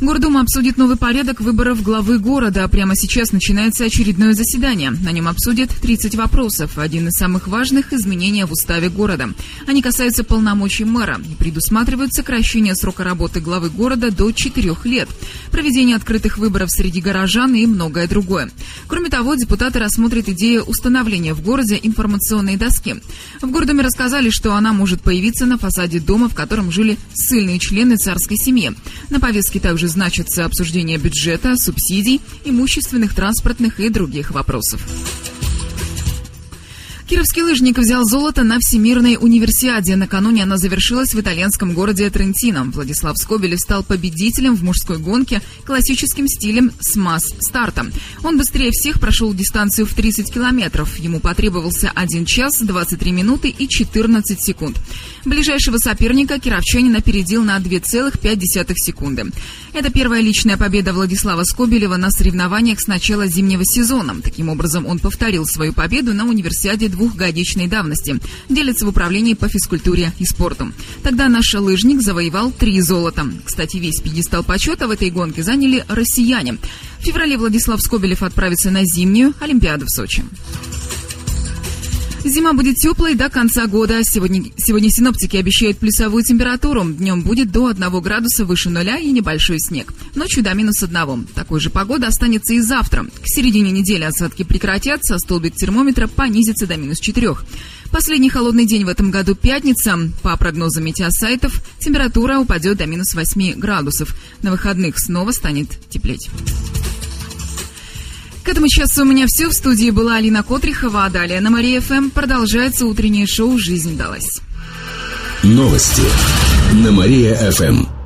Гордума обсудит новый порядок выборов главы города. Прямо сейчас начинается очередное заседание. На нем обсудят 30 вопросов. Один из самых важных – изменения в уставе города. Они касаются полномочий мэра и предусматривают сокращение срока работы главы города до 4 лет, проведение открытых выборов среди горожан и многое другое. Кроме того, депутаты рассмотрят идею установления в городе информационной доски. В Гордуме рассказали, что она может появиться на фасаде дома, в котором жили ссыльные члены царской семьи. На повестке также значится обсуждение бюджета, субсидий, имущественных, транспортных и других вопросов. Кировский лыжник взял золото на Всемирной универсиаде. Накануне она завершилась в итальянском городе Трентино. Владислав Скобелев стал победителем в мужской гонке классическим стилем с масс-стартом. Он быстрее всех прошел дистанцию в 30 километров. Ему потребовался 1 час, 23 минуты и 14 секунд. Ближайшего соперника кировчанин опередил на 2,5 секунды. Это первая личная победа Владислава Скобелева на соревнованиях с начала зимнего сезона. Таким образом, он повторил свою победу на универсиаде двухгодичной давности. Делится в управлении по физкультуре и спорту. Тогда наш лыжник завоевал три золота. Кстати, весь пьедестал почета в этой гонке заняли россияне. В феврале Владислав Скобелев отправится на зимнюю Олимпиаду в Сочи. Зима будет теплой до конца года. Сегодня, сегодня синоптики обещают плюсовую температуру. Днем будет до 1 градуса выше нуля и небольшой снег. Ночью до минус 1. Такой же погода останется и завтра. К середине недели осадки прекратятся, столбик термометра понизится до минус 4. Последний холодный день в этом году пятница. По прогнозам метеосайтов, температура упадет до минус 8 градусов. На выходных снова станет теплеть. К этому часу у меня все. В студии была Алина Котрихова, а далее на Мария ФМ продолжается утреннее шоу «Жизнь далась». Новости на Мария-ФМ.